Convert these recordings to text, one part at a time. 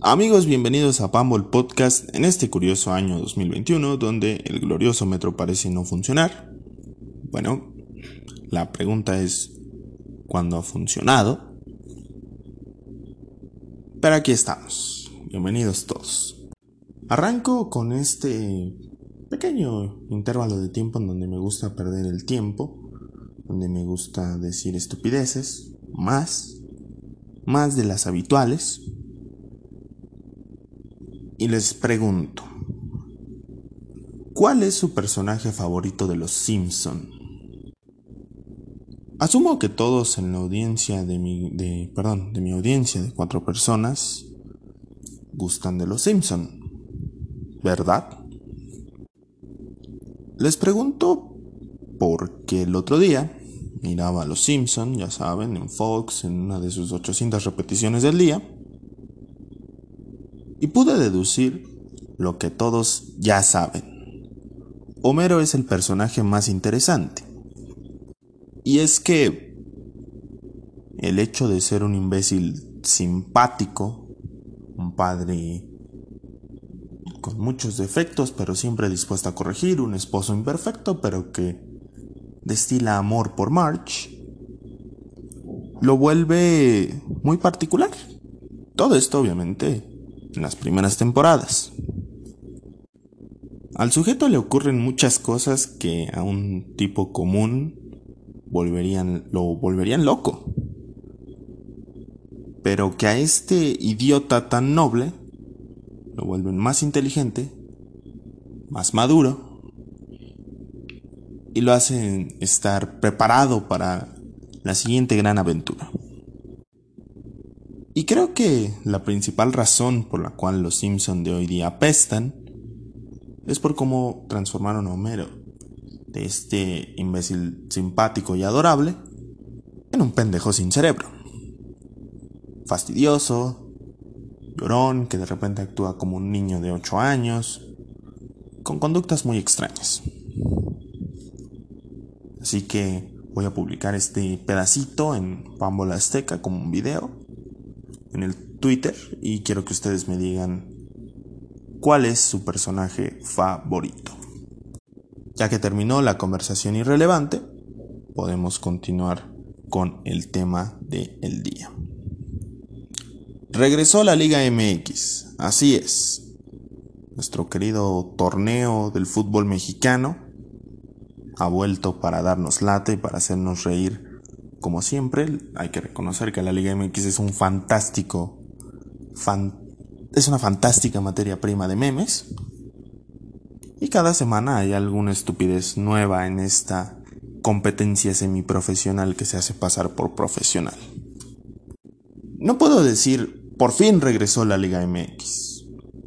Amigos, bienvenidos a Pambol Podcast en este curioso año 2021 donde el glorioso metro parece no funcionar. Bueno, la pregunta es, ¿cuándo ha funcionado? Pero aquí estamos. Bienvenidos todos. Arranco con este pequeño intervalo de tiempo en donde me gusta perder el tiempo, donde me gusta decir estupideces, más, más de las habituales y les pregunto, ¿cuál es su personaje favorito de Los Simpson? Asumo que todos en la audiencia de mi, de, perdón, de mi audiencia de cuatro personas gustan de Los Simpson, ¿verdad? Les pregunto porque el otro día miraba a Los Simpson, ya saben, en Fox, en una de sus 800 repeticiones del día, y pude deducir lo que todos ya saben. Homero es el personaje más interesante. Y es que el hecho de ser un imbécil simpático, un padre con muchos defectos pero siempre dispuesto a corregir, un esposo imperfecto pero que destila amor por March, lo vuelve muy particular. Todo esto obviamente en las primeras temporadas. Al sujeto le ocurren muchas cosas que a un tipo común volverían, lo volverían loco. Pero que a este idiota tan noble lo vuelven más inteligente, más maduro y lo hacen estar preparado para la siguiente gran aventura. Y creo que la principal razón por la cual los Simpson de hoy día apestan es por cómo transformaron a Homero de este imbécil simpático y adorable en un pendejo sin cerebro. Fastidioso, llorón, que de repente actúa como un niño de 8 años, con conductas muy extrañas. Así que voy a publicar este pedacito en Pambola Azteca como un video en el Twitter y quiero que ustedes me digan cuál es su personaje favorito. Ya que terminó la conversación irrelevante, podemos continuar con el tema del día. Regresó la Liga MX, así es. Nuestro querido torneo del fútbol mexicano ha vuelto para darnos late y para hacernos reír como siempre, hay que reconocer que la Liga MX es un fantástico, es una fantástica materia prima de memes. Y cada semana hay alguna estupidez nueva en esta competencia semiprofesional que se hace pasar por profesional. No puedo decir, por fin regresó la Liga MX,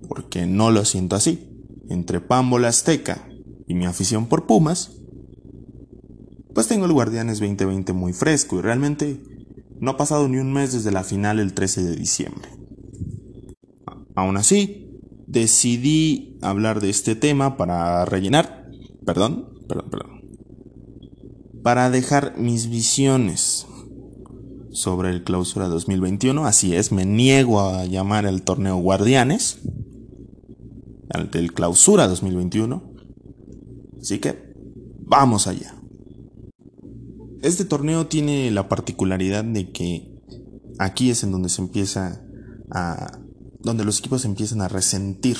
porque no lo siento así. Entre Pambola Azteca y mi afición por Pumas, pues tengo el Guardianes 2020 muy fresco y realmente no ha pasado ni un mes desde la final el 13 de diciembre. Aún así, decidí hablar de este tema para rellenar, perdón, perdón, perdón, para dejar mis visiones sobre el clausura 2021. Así es, me niego a llamar el torneo Guardianes, del clausura 2021. Así que, vamos allá. Este torneo tiene la particularidad de que aquí es en donde se empieza a... donde los equipos empiezan a resentir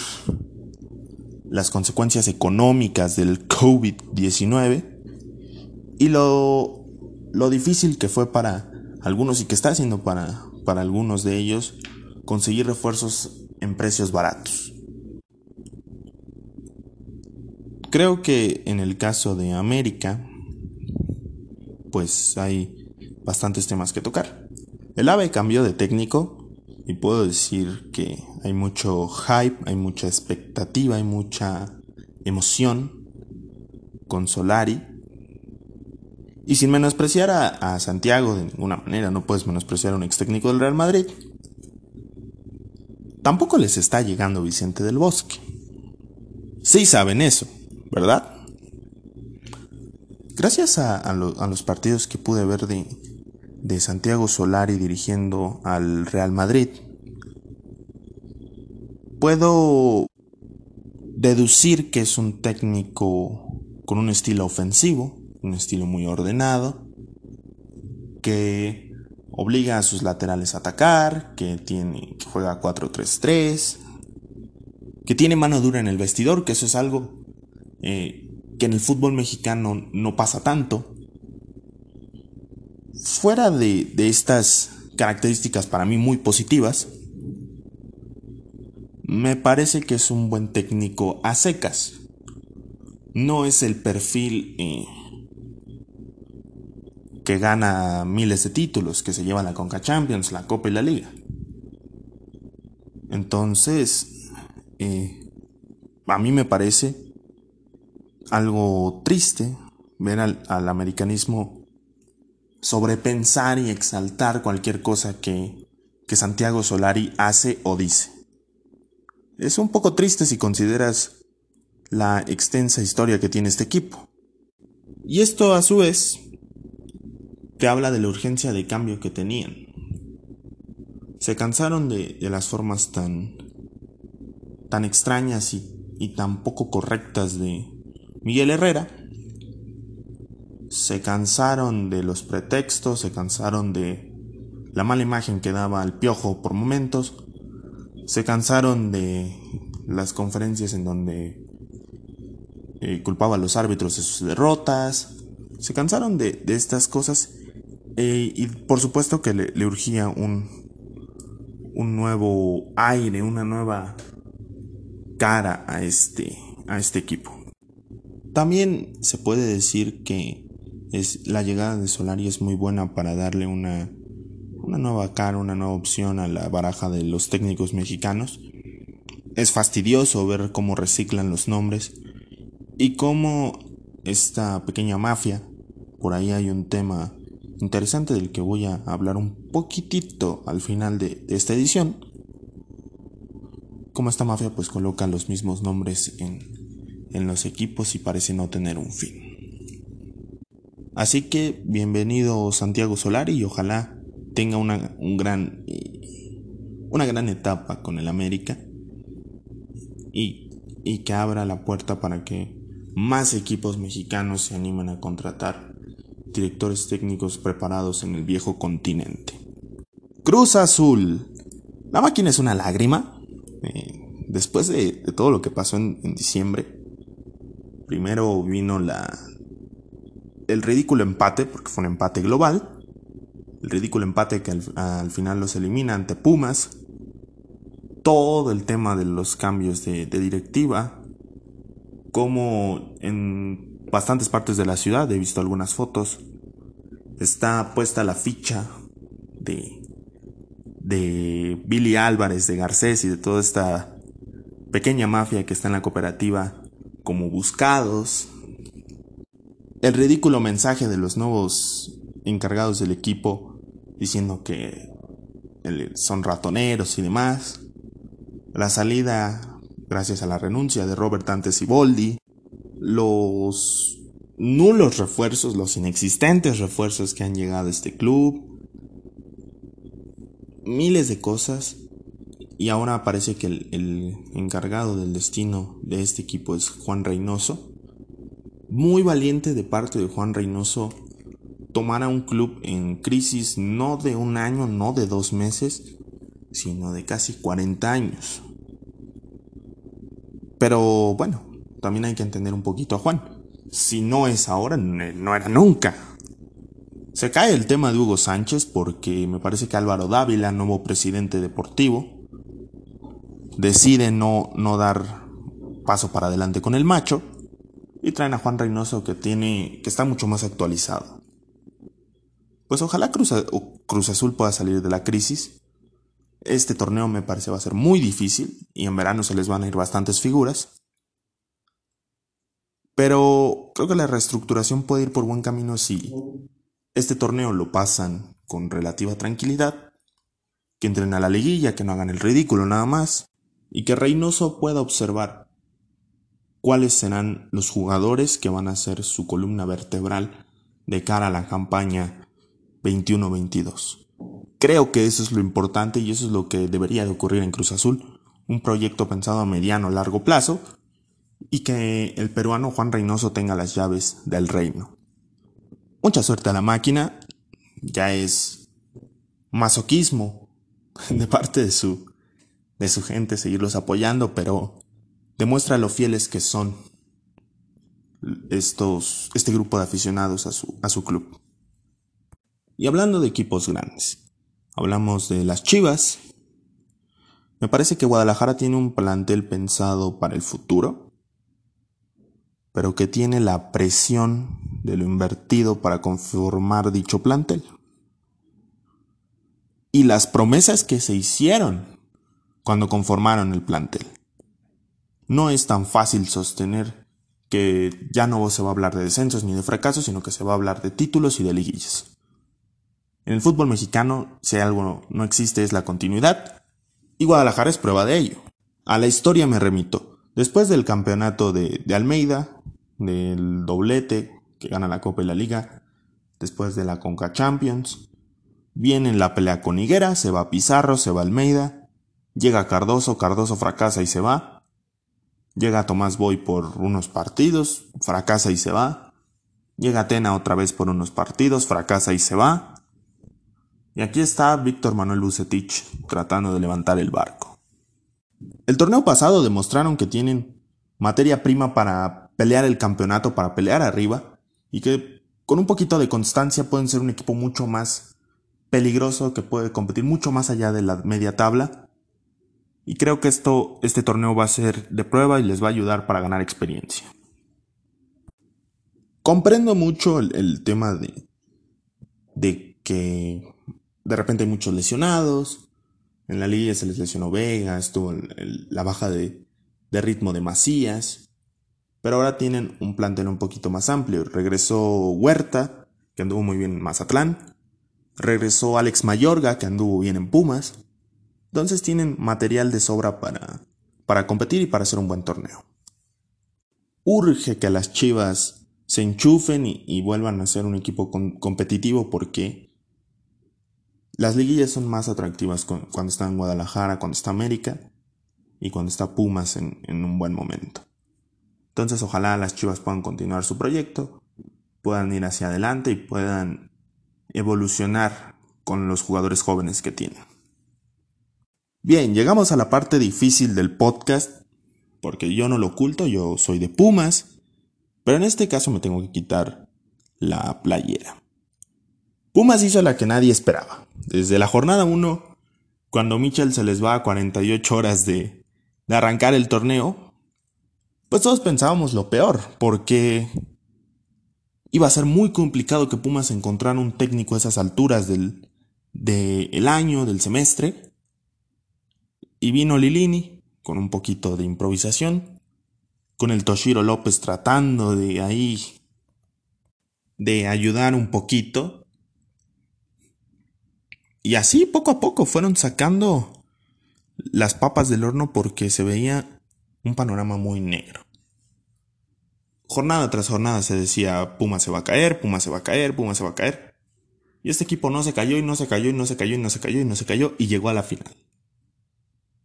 las consecuencias económicas del COVID-19 y lo, lo difícil que fue para algunos y que está haciendo para, para algunos de ellos conseguir refuerzos en precios baratos. Creo que en el caso de América, pues hay bastantes temas que tocar. El AVE cambió de técnico y puedo decir que hay mucho hype, hay mucha expectativa, hay mucha emoción con Solari. Y sin menospreciar a, Santiago de ninguna manera, no puedes menospreciar a un ex técnico del Real Madrid. Tampoco les está llegando Vicente del Bosque. Sí saben eso, ¿verdad? Gracias a, los partidos que pude ver de, Santiago Solari dirigiendo al Real Madrid, puedo deducir que es un técnico con un estilo ofensivo, un estilo muy ordenado, que obliga a sus laterales a atacar, que juega 4-3-3, que tiene mano dura en el vestidor, que eso es algo eh, que en el fútbol mexicano no pasa tanto. Fuera de, estas características para mí muy positivas, me parece que es un buen técnico a secas. No es el perfil eh, que gana miles de títulos, que se lleva la Conca Champions, la Copa y la Liga. Entonces, eh, a mí me parece algo triste ver al, al, americanismo sobrepensar y exaltar cualquier cosa que, que Santiago Solari hace o dice. Es un poco triste si consideras la extensa historia que tiene este equipo. Y esto a su vez te habla de la urgencia de cambio que tenían. Se cansaron de, de las formas tan, tan extrañas y, y tan poco correctas de Miguel Herrera. Se cansaron de los pretextos, se cansaron de la mala imagen que daba al piojo por momentos. Se cansaron de las conferencias en donde eh, culpaba a los árbitros de sus derrotas. Se cansaron de, estas cosas eh, y por supuesto que le, le, urgía un, un nuevo aire, una nueva cara a este, a este equipo. También se puede decir que es, la llegada de Solari es muy buena para darle una, una nueva cara, una nueva opción a la baraja de los técnicos mexicanos. Es fastidioso ver cómo reciclan los nombres y cómo esta pequeña mafia, por ahí hay un tema interesante del que voy a hablar un poquitito al final de, de esta edición. Como esta mafia pues coloca los mismos nombres en, en los equipos y parece no tener un fin. Así que bienvenido Santiago Solari y ojalá tenga una, un gran, una gran etapa con el América y, y que abra la puerta para que más equipos mexicanos se animen a contratar directores técnicos preparados en el viejo continente. Cruz Azul. La máquina es una lágrima. Eh, después de, todo lo que pasó en, diciembre, primero vino la el ridículo empate, porque fue un empate global. El ridículo empate que al, al final los elimina ante Pumas. Todo el tema de los cambios de, de directiva. Como en bastantes partes de la ciudad, he visto algunas fotos, está puesta la ficha de, de Billy Álvarez, de Garcés y de toda esta pequeña mafia que está en la cooperativa como buscados. El ridículo mensaje de los nuevos encargados del equipo diciendo que son ratoneros y demás. La salida gracias a la renuncia de Robert Antes y Boldi los nulos refuerzos, los inexistentes refuerzos que han llegado a este club, miles de cosas, y ahora parece que el, el, encargado del destino de este equipo es Juan Reynoso. Muy valiente de parte de Juan Reynoso tomar a un club en crisis no de un año, no de dos meses, sino de casi 40 años. Pero bueno, también hay que entender un poquito a Juan. Si no es ahora, no era nunca. Se cae el tema de Hugo Sánchez porque me parece que Álvaro Dávila, nuevo presidente deportivo, decide no, no dar paso para adelante con el macho y traen a Juan Reynoso que tiene que está mucho más actualizado. Pues ojalá Cruz, Cruz Azul pueda salir de la crisis. Este torneo me parece va a ser muy difícil y en verano se les van a ir bastantes figuras. Pero creo que la reestructuración puede ir por buen camino si este torneo lo pasan con relativa tranquilidad, que entren a la liguilla, que no hagan el ridículo nada más, y que Reynoso pueda observar cuáles serán los jugadores que van a ser su columna vertebral de cara a la campaña 21-22. Creo que eso es lo importante y eso es lo que debería de ocurrir en Cruz Azul. un proyecto pensado a mediano o largo plazo y que el peruano Juan Reynoso tenga las llaves del reino. Mucha suerte a la máquina, ya es masoquismo de parte de su, de su gente seguirlos apoyando, pero demuestra lo fieles que son estos, este grupo de aficionados a su, a su club. Y hablando de equipos grandes, hablamos de las Chivas. Me parece que Guadalajara tiene un plantel pensado para el futuro, pero que tiene la presión de lo invertido para conformar dicho plantel. Y las promesas que se hicieron cuando conformaron el plantel. No es tan fácil sostener que ya no se va a hablar de descensos ni de fracasos, sino que se va a hablar de títulos y de liguillas. En el fútbol mexicano, si algo no existe, es la continuidad, y Guadalajara es prueba de ello. A la historia me remito. Después del campeonato de, de Almeida, del doblete que gana la Copa y la Liga, después de la Conca Champions, viene la pelea con Higuera, se va Pizarro, se va Almeida, llega Cardoso, Cardoso fracasa y se va, llega Tomás Boy por unos partidos, fracasa y se va, llega Atena otra vez por unos partidos, fracasa y se va, y aquí está Víctor Manuel Bucetich tratando de levantar el barco. El torneo pasado demostraron que tienen materia prima para pelear el campeonato, para pelear arriba, y que con un poquito de constancia pueden ser un equipo mucho más peligroso, que puede competir mucho más allá de la media tabla. Y creo que esto, este torneo va a ser de prueba y les va a ayudar para ganar experiencia. Comprendo mucho el, tema de, de que de repente hay muchos lesionados. En la liga se les lesionó Vega, estuvo la baja de, de, ritmo de Macías. Pero ahora tienen un plantel un poquito más amplio. Regresó Huerta, que anduvo muy bien en Mazatlán. Regresó Alex Mayorga, que anduvo bien en Pumas. Entonces tienen material de sobra para, para competir y para hacer un buen torneo. Urge que las Chivas se enchufen y, vuelvan a ser un equipo competitivo porque las liguillas son más atractivas cuando está en Guadalajara, cuando está América y cuando está Pumas en, en un buen momento. Entonces ojalá las Chivas puedan continuar su proyecto, puedan ir hacia adelante y puedan evolucionar con los jugadores jóvenes que tienen. Bien, llegamos a la parte difícil del podcast, porque yo no lo oculto, yo soy de Pumas, pero en este caso me tengo que quitar la playera. Pumas hizo la que nadie esperaba. Desde la jornada 1, cuando Mitchell se les va a 48 horas de, de arrancar el torneo, pues todos pensábamos lo peor, porque iba a ser muy complicado que Pumas encontrara un técnico a esas alturas del, del año, del semestre. Y vino Lilini con un poquito de improvisación, con el Toshiro López tratando de ahí de ayudar un poquito y así poco a poco fueron sacando las papas del horno porque se veía un panorama muy negro. Jornada tras jornada se decía Puma se va a caer, Puma se va a caer, Puma se va a caer. Y este equipo no se cayó y no se cayó y no se cayó y no se cayó y no se cayó y llegó a la final.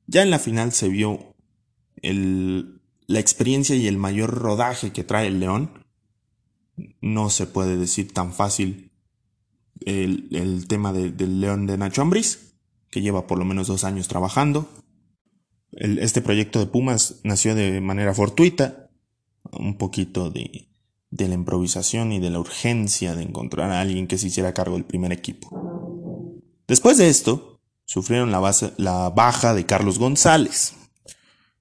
Ya en la final se vio el, la experiencia y el mayor rodaje que trae el León. No se puede decir tan fácil el, tema del León de Nacho Ambriz, que lleva por lo menos dos años trabajando. este proyecto de Pumas nació de manera fortuita, un poquito de, de la improvisación y de la urgencia de encontrar a alguien que se hiciera cargo del primer equipo. Después de esto, sufrieron la, base, la baja de Carlos González.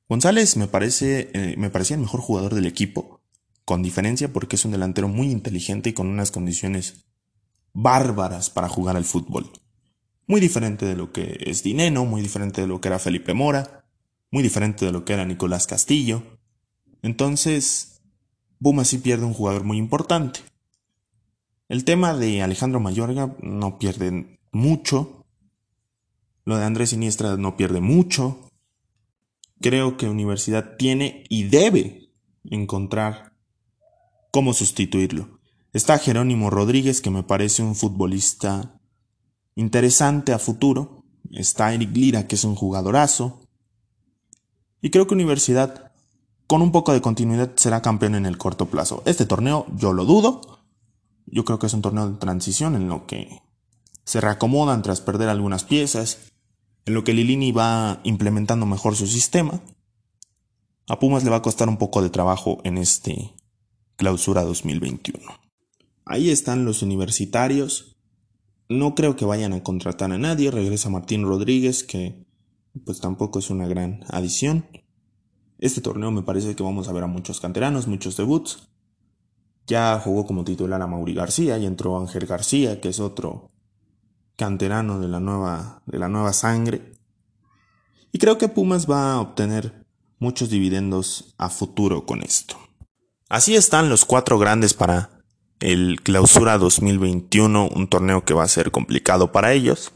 González me parece, eh, me parecía el mejor jugador del equipo, con diferencia porque es un delantero muy inteligente y con unas condiciones bárbaras para jugar al fútbol. Muy diferente de lo que es Dineno, muy diferente de lo que era Felipe Mora, muy diferente de lo que era Nicolás Castillo. Entonces, Buma sí pierde un jugador muy importante. El tema de Alejandro Mayorga no pierde mucho. Lo de Andrés Siniestra no pierde mucho. Creo que Universidad tiene y debe encontrar cómo sustituirlo. Está Jerónimo Rodríguez, que me parece un futbolista interesante a futuro. Está Eric Lira, que es un jugadorazo. Y creo que Universidad, con un poco de continuidad, será campeón en el corto plazo. Este torneo yo lo dudo. Yo creo que es un torneo de transición en lo que se reacomodan tras perder algunas piezas, en lo que Lilini va implementando mejor su sistema. A Pumas le va a costar un poco de trabajo en este clausura 2021. Ahí están los universitarios. No creo que vayan a contratar a nadie. Regresa Martín Rodríguez, que pues tampoco es una gran adición. Este torneo me parece que vamos a ver a muchos canteranos, muchos debuts. Ya jugó como titular a Mauri García y entró Ángel García, que es otro canterano de la nueva, de la nueva sangre. Y creo que Pumas va a obtener muchos dividendos a futuro con esto. Así están los cuatro grandes para el Clausura 2021, un torneo que va a ser complicado para ellos,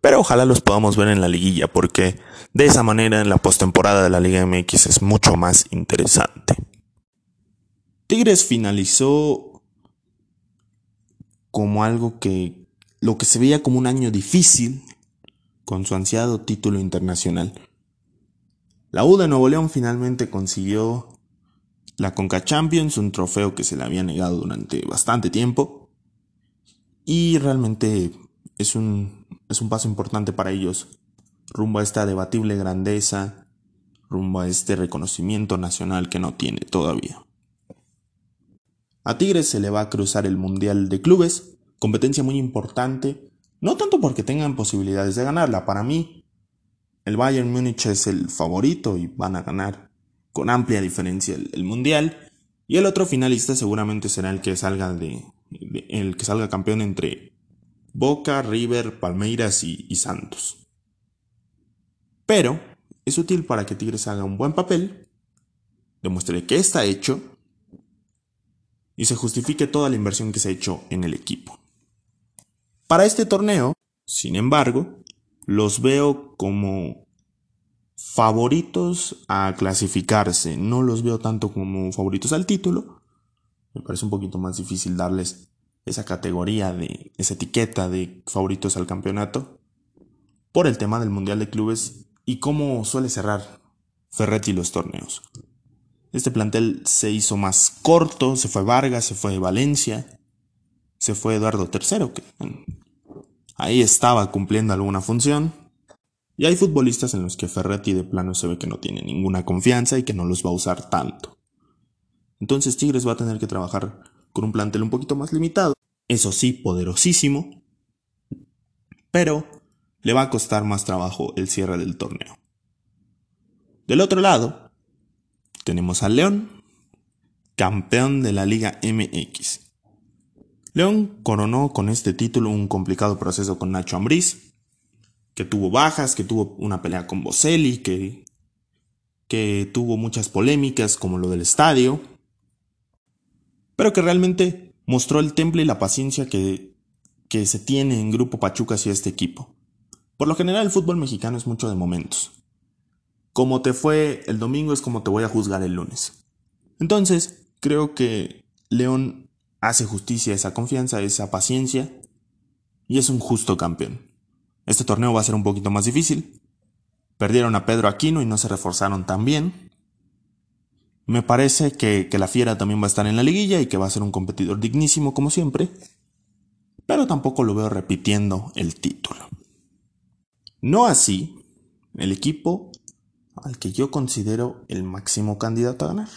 pero ojalá los podamos ver en la liguilla porque de esa manera en la postemporada de la Liga MX es mucho más interesante. Tigres finalizó como algo que lo que se veía como un año difícil con su ansiado título internacional. La U de Nuevo León finalmente consiguió la Conca Champions, un trofeo que se le había negado durante bastante tiempo. Y realmente es un, es un paso importante para ellos rumbo a esta debatible grandeza, rumbo a este reconocimiento nacional que no tiene todavía. A Tigres se le va a cruzar el Mundial de Clubes, competencia muy importante, no tanto porque tengan posibilidades de ganarla, para mí el Bayern Múnich es el favorito y van a ganar con amplia diferencia el, Mundial, y el otro finalista seguramente será el que salga de, el que salga campeón entre Boca, River, Palmeiras y, y Santos. Pero es útil para que Tigres haga un buen papel, demuestre que está hecho y se justifique toda la inversión que se ha hecho en el equipo. Para este torneo, sin embargo, los veo como favoritos a clasificarse. No los veo tanto como favoritos al título. Me parece un poquito más difícil darles esa categoría de esa etiqueta de favoritos al campeonato por el tema del Mundial de Clubes y cómo suele cerrar Ferretti los torneos. Este plantel se hizo más corto, se fue Vargas, se fue Valencia, se fue Eduardo III, que ahí estaba cumpliendo alguna función. Y hay futbolistas en los que Ferretti de plano se ve que no tiene ninguna confianza y que no los va a usar tanto. Entonces Tigres va a tener que trabajar con un plantel un poquito más limitado, eso sí, poderosísimo, pero le va a costar más trabajo el cierre del torneo. Del otro lado, tenemos al León, campeón de la Liga MX. León coronó con este título un complicado proceso con Nacho Ambriz, que tuvo bajas, que tuvo una pelea con Boselli, que, que tuvo muchas polémicas como lo del estadio, pero que realmente mostró el temple y la paciencia que, que se tiene en Grupo Pachuca hacia este equipo. Por lo general el fútbol mexicano es mucho de momentos. Como te fue el domingo es como te voy a juzgar el lunes. Entonces, creo que León hace justicia a esa confianza, a esa paciencia y es un justo campeón. Este torneo va a ser un poquito más difícil. Perdieron a Pedro Aquino y no se reforzaron tan bien. Me parece que, que la Fiera también va a estar en la liguilla y que va a ser un competidor dignísimo como siempre. Pero tampoco lo veo repitiendo el título. No así el equipo al que yo considero el máximo candidato a ganar.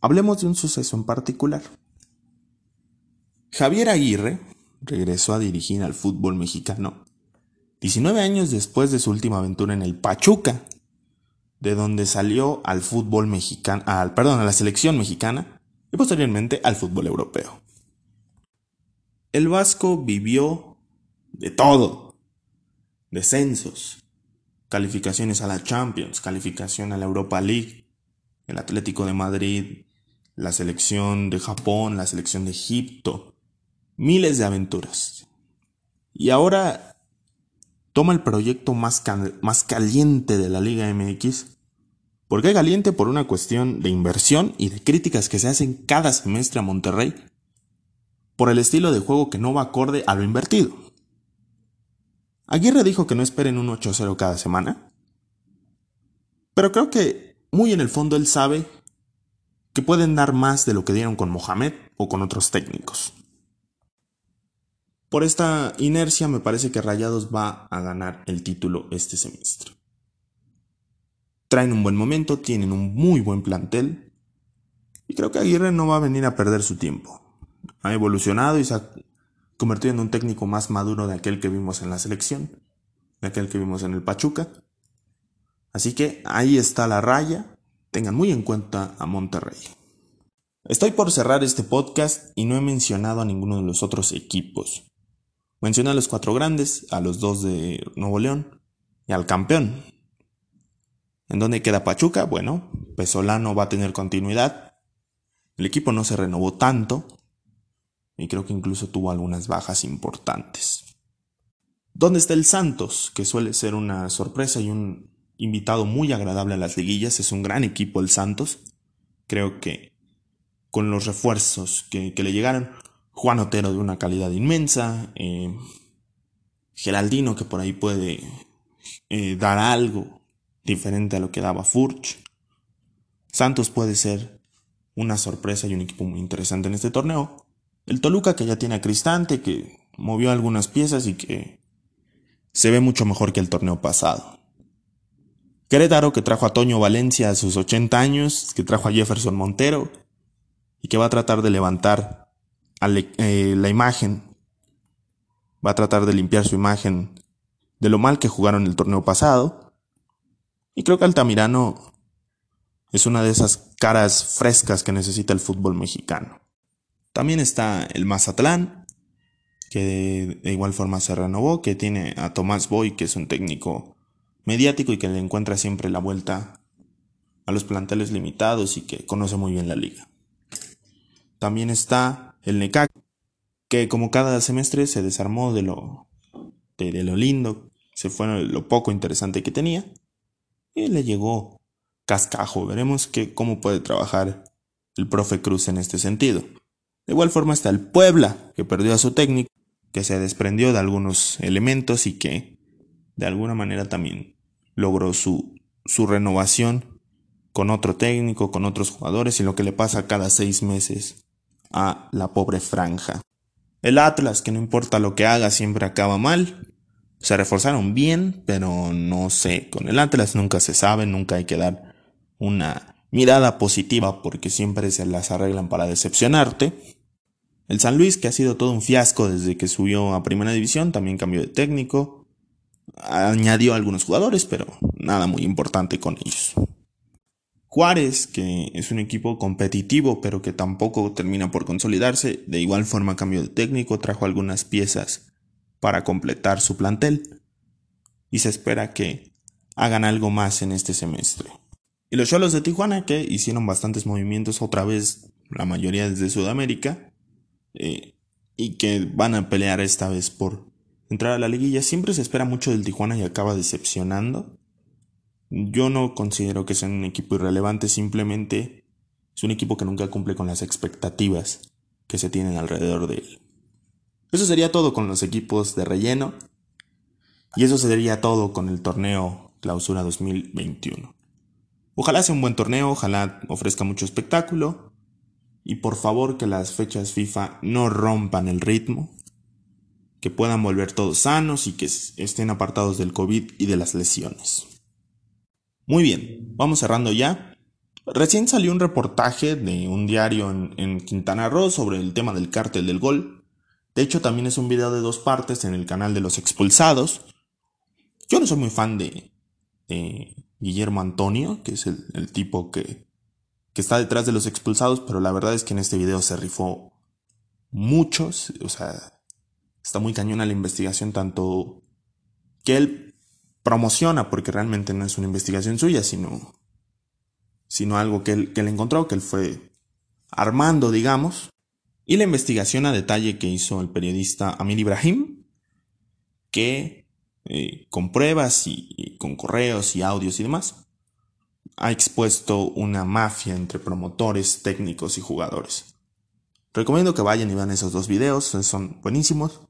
Hablemos de un suceso en particular. Javier Aguirre regresó a dirigir al fútbol mexicano 19 años después de su última aventura en el Pachuca, de donde salió al fútbol mexicano, al, perdón, a la selección mexicana y posteriormente al fútbol europeo. El Vasco vivió de todo, descensos, calificaciones a la Champions, calificación a la Europa League, el Atlético de Madrid, la selección de Japón, la selección de Egipto, miles de aventuras. Y ahora toma el proyecto más, más caliente de la Liga MX. ¿Por qué caliente? Por una cuestión de inversión y de críticas que se hacen cada semestre a Monterrey. Por el estilo de juego que no va acorde a lo invertido. Aguirre dijo que no esperen un 8-0 cada semana. Pero creo que muy en el fondo él sabe que pueden dar más de lo que dieron con Mohamed o con otros técnicos. Por esta inercia me parece que Rayados va a ganar el título este semestre. Traen un buen momento, tienen un muy buen plantel y creo que Aguirre no va a venir a perder su tiempo. Ha evolucionado y se ha convertido en un técnico más maduro de aquel que vimos en la selección, de aquel que vimos en el Pachuca. Así que ahí está la raya, tengan muy en cuenta a Monterrey. Estoy por cerrar este podcast y no he mencionado a ninguno de los otros equipos. Mencioné a los cuatro grandes, a los dos de Nuevo León y al campeón. ¿En dónde queda Pachuca? Bueno, Pesolano va a tener continuidad. El equipo no se renovó tanto y creo que incluso tuvo algunas bajas importantes. ¿Dónde está el Santos? Que suele ser una sorpresa y un invitado muy agradable a las liguillas. Es un gran equipo el Santos. Creo que con los refuerzos que, le llegaron, Juan Otero de una calidad inmensa, eh, Geraldino que por ahí puede eh, dar algo diferente a lo que daba Furch. Santos puede ser una sorpresa y un equipo muy interesante en este torneo. El Toluca que ya tiene a Cristante, que movió algunas piezas y que se ve mucho mejor que el torneo pasado. Querétaro que trajo a Toño Valencia a sus 80 años, que trajo a Jefferson Montero y que va a tratar de levantar eh, la imagen, va a tratar de limpiar su imagen de lo mal que jugaron el torneo pasado. Y creo que Altamirano es una de esas caras frescas que necesita el fútbol mexicano. También está el Mazatlán, que de, igual forma se renovó, que tiene a Tomás Boy, que es un técnico mediático y que le encuentra siempre la vuelta a los planteles limitados y que conoce muy bien la liga. También está el NECAC, que como cada semestre se desarmó de lo, de, lo lindo, se fue lo poco interesante que tenía, y le llegó cascajo. Veremos que, cómo puede trabajar el profe Cruz en este sentido. De igual forma está el Puebla, que perdió a su técnico, que se desprendió de algunos elementos y que de alguna manera también logró su, su renovación con otro técnico, con otros jugadores y lo que le pasa cada seis meses a la pobre franja. El Atlas, que no importa lo que haga, siempre acaba mal. Se reforzaron bien, pero no sé, con el Atlas nunca se sabe, nunca hay que dar una mirada positiva porque siempre se las arreglan para decepcionarte. El San Luis, que ha sido todo un fiasco desde que subió a Primera División, también cambió de técnico. Añadió algunos jugadores, pero nada muy importante con ellos. Juárez, que es un equipo competitivo, pero que tampoco termina por consolidarse, de igual forma cambio de técnico, trajo algunas piezas para completar su plantel y se espera que hagan algo más en este semestre. Y los Cholos de Tijuana, que hicieron bastantes movimientos otra vez, la mayoría desde Sudamérica, eh, y que van a pelear esta vez por entrar a la liguilla. Siempre se espera mucho del Tijuana y acaba decepcionando. Yo no considero que sea un equipo irrelevante, simplemente es un equipo que nunca cumple con las expectativas que se tienen alrededor de él. Eso sería todo con los equipos de relleno y eso sería todo con el torneo Clausura 2021. Ojalá sea un buen torneo, ojalá ofrezca mucho espectáculo y por favor que las fechas FIFA no rompan el ritmo, que puedan volver todos sanos y que estén apartados del COVID y de las lesiones. Muy bien, vamos cerrando ya. Recién salió un reportaje de un diario en, Quintana Roo sobre el tema del cártel del gol. De hecho, también es un video de dos partes en el canal de los expulsados. Yo no soy muy fan de, Guillermo Antonio, que es el, tipo que, que, está detrás de los expulsados, pero la verdad es que en este video se rifó muchos. O sea, está muy cañona la investigación, tanto que él promociona, porque realmente no es una investigación suya, sino, sino algo que él, que él encontró, que él fue armando, digamos, y la investigación a detalle que hizo el periodista Amir Ibrahim, que eh, con pruebas y, con correos y audios y demás, ha expuesto una mafia entre promotores, técnicos y jugadores. Recomiendo que vayan y vean esos dos videos, son buenísimos.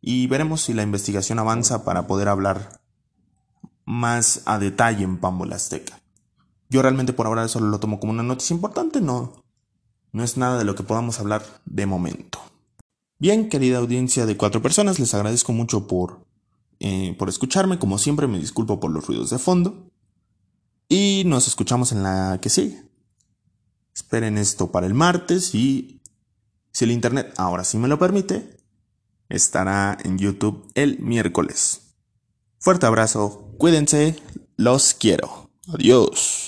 Y veremos si la investigación avanza para poder hablar más a detalle en Pambola Azteca. Yo realmente por ahora solo lo tomo como una noticia importante, no, no es nada de lo que podamos hablar de momento. Bien, querida audiencia de cuatro personas, les agradezco mucho por, eh, por escucharme. Como siempre, me disculpo por los ruidos de fondo. Y nos escuchamos en la que sigue. Esperen esto para el martes y si el internet ahora sí me lo permite, estará en YouTube el miércoles. Fuerte abrazo, cuídense, los quiero. Adiós.